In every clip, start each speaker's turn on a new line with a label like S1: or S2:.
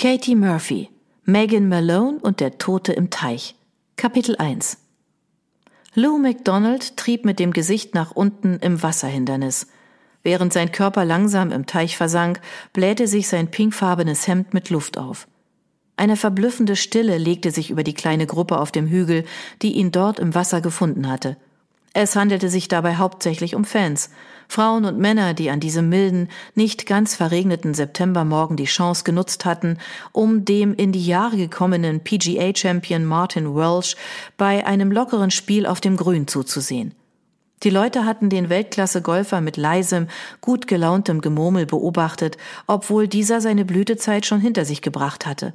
S1: Katie Murphy, Megan Malone und der Tote im Teich. Kapitel 1 Lou MacDonald trieb mit dem Gesicht nach unten im Wasserhindernis. Während sein Körper langsam im Teich versank, blähte sich sein pinkfarbenes Hemd mit Luft auf. Eine verblüffende Stille legte sich über die kleine Gruppe auf dem Hügel, die ihn dort im Wasser gefunden hatte. Es handelte sich dabei hauptsächlich um Fans, Frauen und Männer, die an diesem milden, nicht ganz verregneten Septembermorgen die Chance genutzt hatten, um dem in die Jahre gekommenen PGA-Champion Martin Welsh bei einem lockeren Spiel auf dem Grün zuzusehen. Die Leute hatten den Weltklasse-Golfer mit leisem, gut gelauntem Gemurmel beobachtet, obwohl dieser seine Blütezeit schon hinter sich gebracht hatte.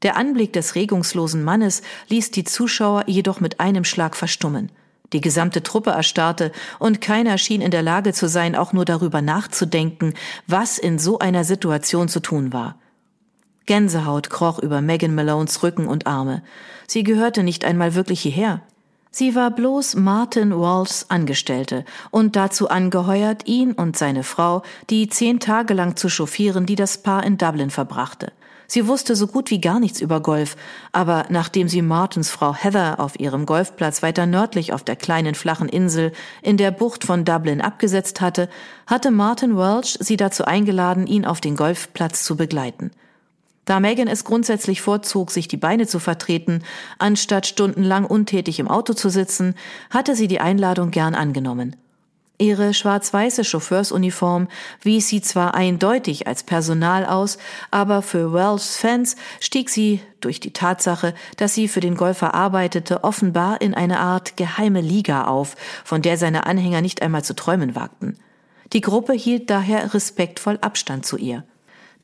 S1: Der Anblick des regungslosen Mannes ließ die Zuschauer jedoch mit einem Schlag verstummen. Die gesamte Truppe erstarrte, und keiner schien in der Lage zu sein, auch nur darüber nachzudenken, was in so einer Situation zu tun war. Gänsehaut kroch über Megan Malones Rücken und Arme. Sie gehörte nicht einmal wirklich hierher. Sie war bloß Martin Walls Angestellte und dazu angeheuert, ihn und seine Frau die zehn Tage lang zu chauffieren, die das Paar in Dublin verbrachte. Sie wusste so gut wie gar nichts über Golf, aber nachdem sie Martins Frau Heather auf ihrem Golfplatz weiter nördlich auf der kleinen flachen Insel in der Bucht von Dublin abgesetzt hatte, hatte Martin Welch sie dazu eingeladen, ihn auf den Golfplatz zu begleiten. Da Megan es grundsätzlich vorzog, sich die Beine zu vertreten, anstatt stundenlang untätig im Auto zu sitzen, hatte sie die Einladung gern angenommen. Ihre schwarz-weiße Chauffeursuniform wies sie zwar eindeutig als Personal aus, aber für Wells Fans stieg sie durch die Tatsache, dass sie für den Golfer arbeitete, offenbar in eine Art geheime Liga auf, von der seine Anhänger nicht einmal zu träumen wagten. Die Gruppe hielt daher respektvoll Abstand zu ihr.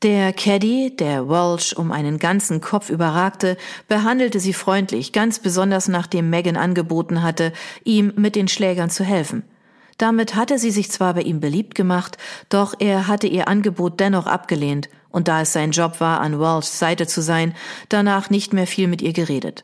S1: Der Caddy, der Welsh um einen ganzen Kopf überragte, behandelte sie freundlich, ganz besonders nachdem Megan angeboten hatte, ihm mit den Schlägern zu helfen. Damit hatte sie sich zwar bei ihm beliebt gemacht, doch er hatte ihr Angebot dennoch abgelehnt, und da es sein Job war, an Walshs Seite zu sein, danach nicht mehr viel mit ihr geredet.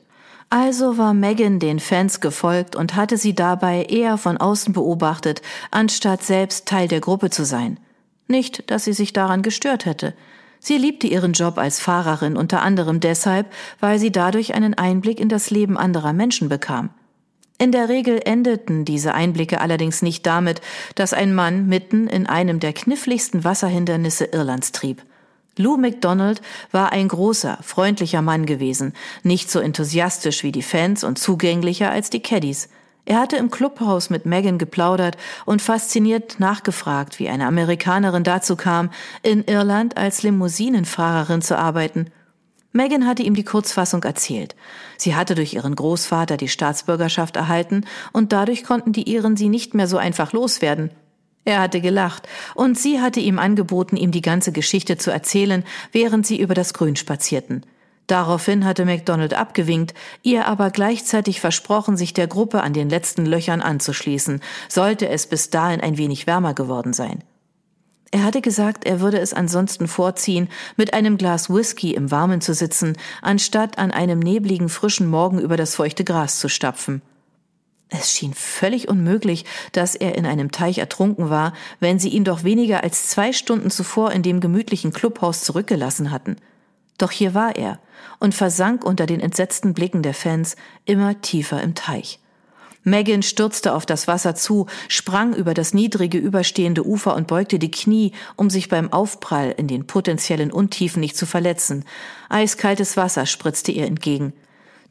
S1: Also war Megan den Fans gefolgt und hatte sie dabei eher von außen beobachtet, anstatt selbst Teil der Gruppe zu sein. Nicht, dass sie sich daran gestört hätte. Sie liebte ihren Job als Fahrerin unter anderem deshalb, weil sie dadurch einen Einblick in das Leben anderer Menschen bekam. In der Regel endeten diese Einblicke allerdings nicht damit, dass ein Mann mitten in einem der kniffligsten Wasserhindernisse Irlands trieb. Lou MacDonald war ein großer, freundlicher Mann gewesen, nicht so enthusiastisch wie die Fans und zugänglicher als die Caddies. Er hatte im Clubhaus mit Megan geplaudert und fasziniert nachgefragt, wie eine Amerikanerin dazu kam, in Irland als Limousinenfahrerin zu arbeiten Megan hatte ihm die Kurzfassung erzählt. Sie hatte durch ihren Großvater die Staatsbürgerschaft erhalten und dadurch konnten die Iren sie nicht mehr so einfach loswerden. Er hatte gelacht und sie hatte ihm angeboten, ihm die ganze Geschichte zu erzählen, während sie über das Grün spazierten. Daraufhin hatte MacDonald abgewinkt, ihr aber gleichzeitig versprochen, sich der Gruppe an den letzten Löchern anzuschließen, sollte es bis dahin ein wenig wärmer geworden sein. Er hatte gesagt, er würde es ansonsten vorziehen, mit einem Glas Whisky im Warmen zu sitzen, anstatt an einem nebligen frischen Morgen über das feuchte Gras zu stapfen. Es schien völlig unmöglich, dass er in einem Teich ertrunken war, wenn sie ihn doch weniger als zwei Stunden zuvor in dem gemütlichen Clubhaus zurückgelassen hatten. Doch hier war er und versank unter den entsetzten Blicken der Fans immer tiefer im Teich. Megan stürzte auf das Wasser zu, sprang über das niedrige überstehende Ufer und beugte die Knie, um sich beim Aufprall in den potenziellen Untiefen nicht zu verletzen. Eiskaltes Wasser spritzte ihr entgegen.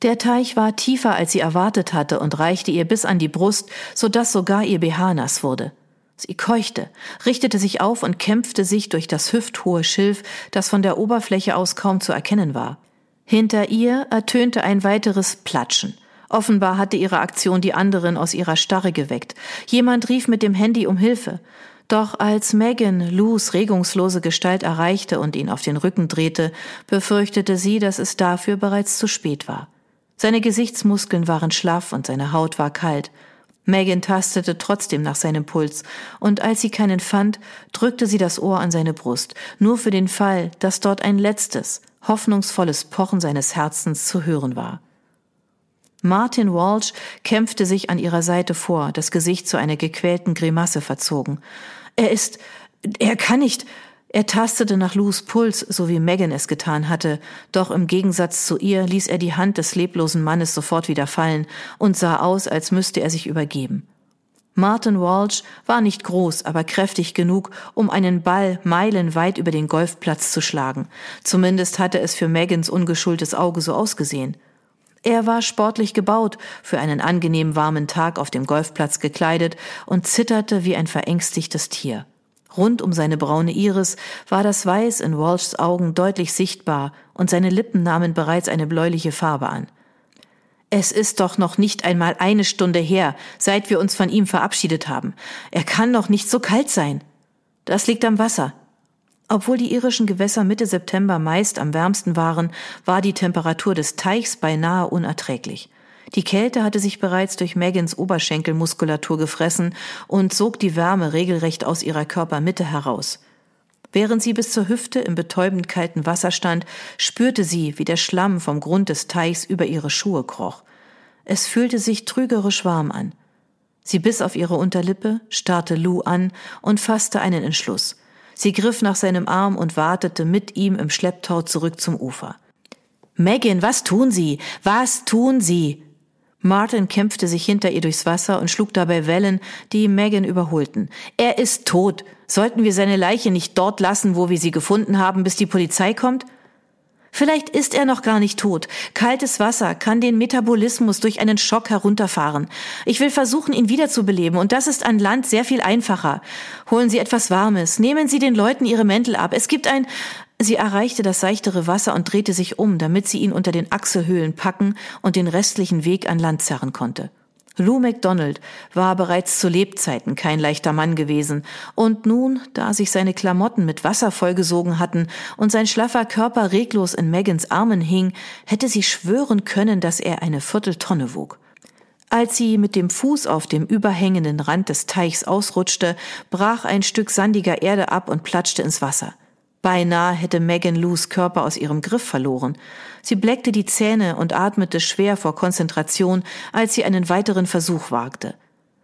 S1: Der Teich war tiefer, als sie erwartet hatte und reichte ihr bis an die Brust, so dass sogar ihr BH nass wurde. Sie keuchte, richtete sich auf und kämpfte sich durch das hüfthohe Schilf, das von der Oberfläche aus kaum zu erkennen war. Hinter ihr ertönte ein weiteres Platschen. Offenbar hatte ihre Aktion die anderen aus ihrer Starre geweckt. Jemand rief mit dem Handy um Hilfe. Doch als Megan Lus regungslose Gestalt erreichte und ihn auf den Rücken drehte, befürchtete sie, dass es dafür bereits zu spät war. Seine Gesichtsmuskeln waren schlaff und seine Haut war kalt. Megan tastete trotzdem nach seinem Puls, und als sie keinen fand, drückte sie das Ohr an seine Brust, nur für den Fall, dass dort ein letztes, hoffnungsvolles Pochen seines Herzens zu hören war. Martin Walsh kämpfte sich an ihrer Seite vor, das Gesicht zu einer gequälten Grimasse verzogen. Er ist, er kann nicht. Er tastete nach Lus Puls, so wie Megan es getan hatte, doch im Gegensatz zu ihr ließ er die Hand des leblosen Mannes sofort wieder fallen und sah aus, als müsste er sich übergeben. Martin Walsh war nicht groß, aber kräftig genug, um einen Ball meilenweit über den Golfplatz zu schlagen. Zumindest hatte es für Megans ungeschultes Auge so ausgesehen. Er war sportlich gebaut, für einen angenehm warmen Tag auf dem Golfplatz gekleidet und zitterte wie ein verängstigtes Tier. Rund um seine braune Iris war das Weiß in Walshs Augen deutlich sichtbar und seine Lippen nahmen bereits eine bläuliche Farbe an. Es ist doch noch nicht einmal eine Stunde her, seit wir uns von ihm verabschiedet haben. Er kann noch nicht so kalt sein. Das liegt am Wasser. Obwohl die irischen Gewässer Mitte September meist am wärmsten waren, war die Temperatur des Teichs beinahe unerträglich. Die Kälte hatte sich bereits durch Megans Oberschenkelmuskulatur gefressen und sog die Wärme regelrecht aus ihrer Körpermitte heraus. Während sie bis zur Hüfte im betäubend kalten Wasser stand, spürte sie, wie der Schlamm vom Grund des Teichs über ihre Schuhe kroch. Es fühlte sich trügerisch warm an. Sie biss auf ihre Unterlippe, starrte Lou an und fasste einen Entschluss. Sie griff nach seinem Arm und wartete mit ihm im Schlepptau zurück zum Ufer. Megan, was tun Sie? Was tun Sie? Martin kämpfte sich hinter ihr durchs Wasser und schlug dabei Wellen, die Megan überholten. Er ist tot. Sollten wir seine Leiche nicht dort lassen, wo wir sie gefunden haben, bis die Polizei kommt? Vielleicht ist er noch gar nicht tot. Kaltes Wasser kann den Metabolismus durch einen Schock herunterfahren. Ich will versuchen, ihn wiederzubeleben, und das ist an Land sehr viel einfacher. Holen Sie etwas Warmes, nehmen Sie den Leuten ihre Mäntel ab. Es gibt ein, Sie erreichte das seichtere Wasser und drehte sich um, damit sie ihn unter den Achselhöhlen packen und den restlichen Weg an Land zerren konnte. Lou MacDonald war bereits zu Lebzeiten kein leichter Mann gewesen, und nun, da sich seine Klamotten mit Wasser vollgesogen hatten und sein schlaffer Körper reglos in Megans Armen hing, hätte sie schwören können, dass er eine Vierteltonne wog. Als sie mit dem Fuß auf dem überhängenden Rand des Teichs ausrutschte, brach ein Stück sandiger Erde ab und platschte ins Wasser. Beinahe hätte Megan Lous Körper aus ihrem Griff verloren. Sie bleckte die Zähne und atmete schwer vor Konzentration, als sie einen weiteren Versuch wagte.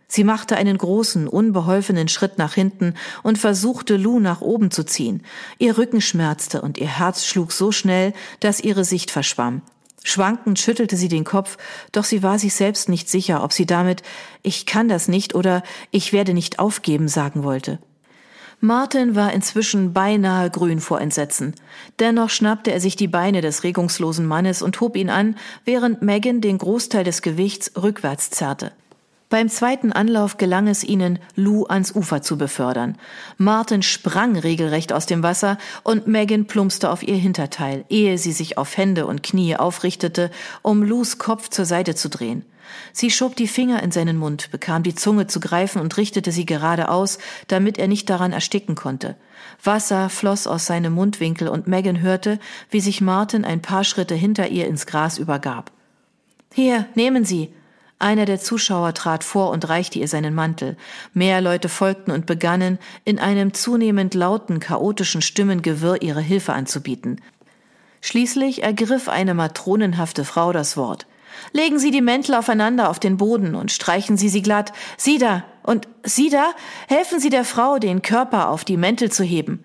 S1: Sie machte einen großen, unbeholfenen Schritt nach hinten und versuchte, Lou nach oben zu ziehen. Ihr Rücken schmerzte und ihr Herz schlug so schnell, dass ihre Sicht verschwamm. Schwankend schüttelte sie den Kopf, doch sie war sich selbst nicht sicher, ob sie damit Ich kann das nicht oder Ich werde nicht aufgeben sagen wollte. Martin war inzwischen beinahe grün vor Entsetzen. Dennoch schnappte er sich die Beine des regungslosen Mannes und hob ihn an, während Megan den Großteil des Gewichts rückwärts zerrte. Beim zweiten Anlauf gelang es ihnen, Lou ans Ufer zu befördern. Martin sprang regelrecht aus dem Wasser und Megan plumpste auf ihr Hinterteil, ehe sie sich auf Hände und Knie aufrichtete, um Lous Kopf zur Seite zu drehen. Sie schob die Finger in seinen Mund, bekam die Zunge zu greifen und richtete sie geradeaus, damit er nicht daran ersticken konnte. Wasser floss aus seinem Mundwinkel und Megan hörte, wie sich Martin ein paar Schritte hinter ihr ins Gras übergab. Hier, nehmen Sie. Einer der Zuschauer trat vor und reichte ihr seinen Mantel. Mehr Leute folgten und begannen, in einem zunehmend lauten, chaotischen Stimmengewirr ihre Hilfe anzubieten. Schließlich ergriff eine matronenhafte Frau das Wort. Legen Sie die Mäntel aufeinander auf den Boden und streichen Sie sie glatt. Sie da und Sie da, helfen Sie der Frau, den Körper auf die Mäntel zu heben.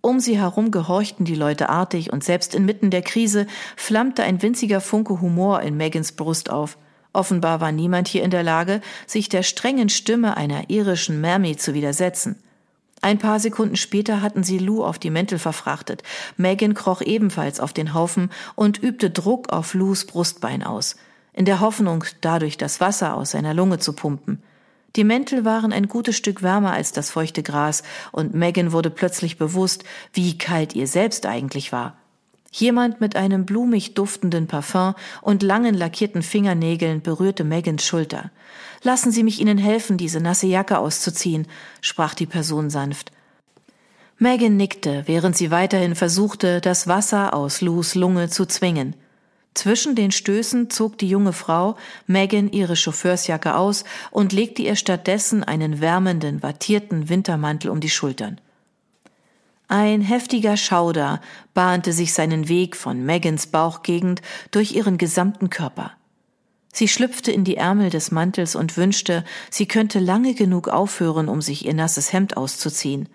S1: Um sie herum gehorchten die Leute artig und selbst inmitten der Krise flammte ein winziger Funke Humor in Megans Brust auf. Offenbar war niemand hier in der Lage, sich der strengen Stimme einer irischen Mermaid zu widersetzen. Ein paar Sekunden später hatten sie Lou auf die Mäntel verfrachtet. Megan kroch ebenfalls auf den Haufen und übte Druck auf Lous Brustbein aus in der Hoffnung, dadurch das Wasser aus seiner Lunge zu pumpen. Die Mäntel waren ein gutes Stück wärmer als das feuchte Gras, und Megan wurde plötzlich bewusst, wie kalt ihr selbst eigentlich war. Jemand mit einem blumig duftenden Parfum und langen lackierten Fingernägeln berührte Megans Schulter. Lassen Sie mich Ihnen helfen, diese nasse Jacke auszuziehen, sprach die Person sanft. Megan nickte, während sie weiterhin versuchte, das Wasser aus Lous Lunge zu zwingen. Zwischen den Stößen zog die junge Frau Megan ihre Chauffeursjacke aus und legte ihr stattdessen einen wärmenden, wattierten Wintermantel um die Schultern. Ein heftiger Schauder bahnte sich seinen Weg von Megans Bauchgegend durch ihren gesamten Körper. Sie schlüpfte in die Ärmel des Mantels und wünschte, sie könnte lange genug aufhören, um sich ihr nasses Hemd auszuziehen.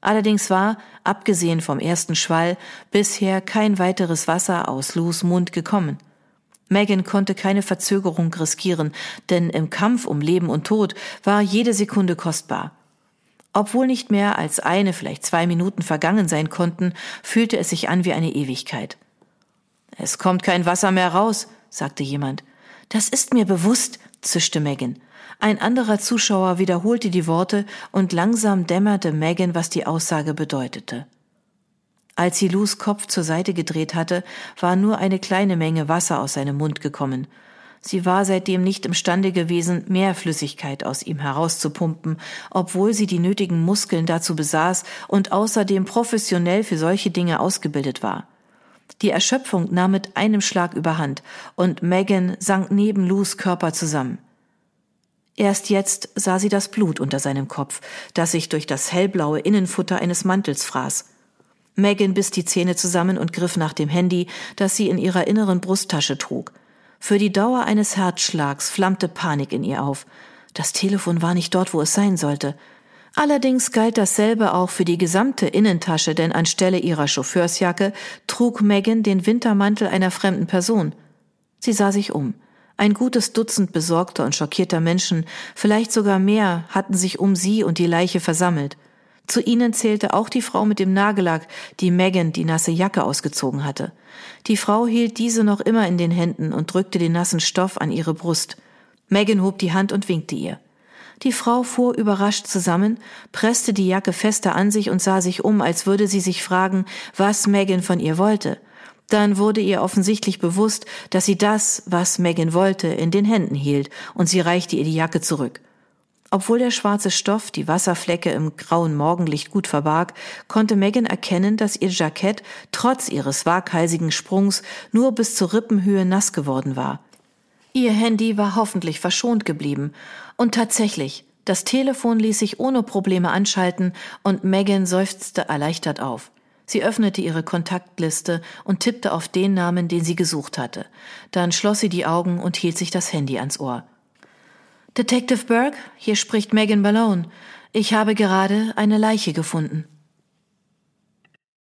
S1: Allerdings war, abgesehen vom ersten Schwall, bisher kein weiteres Wasser aus Lus Mund gekommen. Megan konnte keine Verzögerung riskieren, denn im Kampf um Leben und Tod war jede Sekunde kostbar. Obwohl nicht mehr als eine, vielleicht zwei Minuten vergangen sein konnten, fühlte es sich an wie eine Ewigkeit. Es kommt kein Wasser mehr raus, sagte jemand. Das ist mir bewusst, zischte Megan. Ein anderer Zuschauer wiederholte die Worte und langsam dämmerte Megan, was die Aussage bedeutete. Als sie Lus Kopf zur Seite gedreht hatte, war nur eine kleine Menge Wasser aus seinem Mund gekommen. Sie war seitdem nicht imstande gewesen, mehr Flüssigkeit aus ihm herauszupumpen, obwohl sie die nötigen Muskeln dazu besaß und außerdem professionell für solche Dinge ausgebildet war. Die Erschöpfung nahm mit einem Schlag überhand und Megan sank neben Lus Körper zusammen. Erst jetzt sah sie das Blut unter seinem Kopf, das sich durch das hellblaue Innenfutter eines Mantels fraß. Megan biss die Zähne zusammen und griff nach dem Handy, das sie in ihrer inneren Brusttasche trug. Für die Dauer eines Herzschlags flammte Panik in ihr auf. Das Telefon war nicht dort, wo es sein sollte. Allerdings galt dasselbe auch für die gesamte Innentasche, denn anstelle ihrer Chauffeursjacke trug Megan den Wintermantel einer fremden Person. Sie sah sich um. Ein gutes Dutzend besorgter und schockierter Menschen, vielleicht sogar mehr, hatten sich um sie und die Leiche versammelt. Zu ihnen zählte auch die Frau mit dem Nagellack, die Megan die nasse Jacke ausgezogen hatte. Die Frau hielt diese noch immer in den Händen und drückte den nassen Stoff an ihre Brust. Megan hob die Hand und winkte ihr. Die Frau fuhr überrascht zusammen, presste die Jacke fester an sich und sah sich um, als würde sie sich fragen, was Megan von ihr wollte. Dann wurde ihr offensichtlich bewusst, dass sie das, was Megan wollte, in den Händen hielt, und sie reichte ihr die Jacke zurück. Obwohl der schwarze Stoff die Wasserflecke im grauen Morgenlicht gut verbarg, konnte Megan erkennen, dass ihr Jackett trotz ihres waghalsigen Sprungs nur bis zur Rippenhöhe nass geworden war. Ihr Handy war hoffentlich verschont geblieben. Und tatsächlich, das Telefon ließ sich ohne Probleme anschalten und Megan seufzte erleichtert auf. Sie öffnete ihre Kontaktliste und tippte auf den Namen, den sie gesucht hatte. Dann schloss sie die Augen und hielt sich das Handy ans Ohr. Detective Burke, hier spricht Megan Malone. Ich habe gerade eine Leiche gefunden.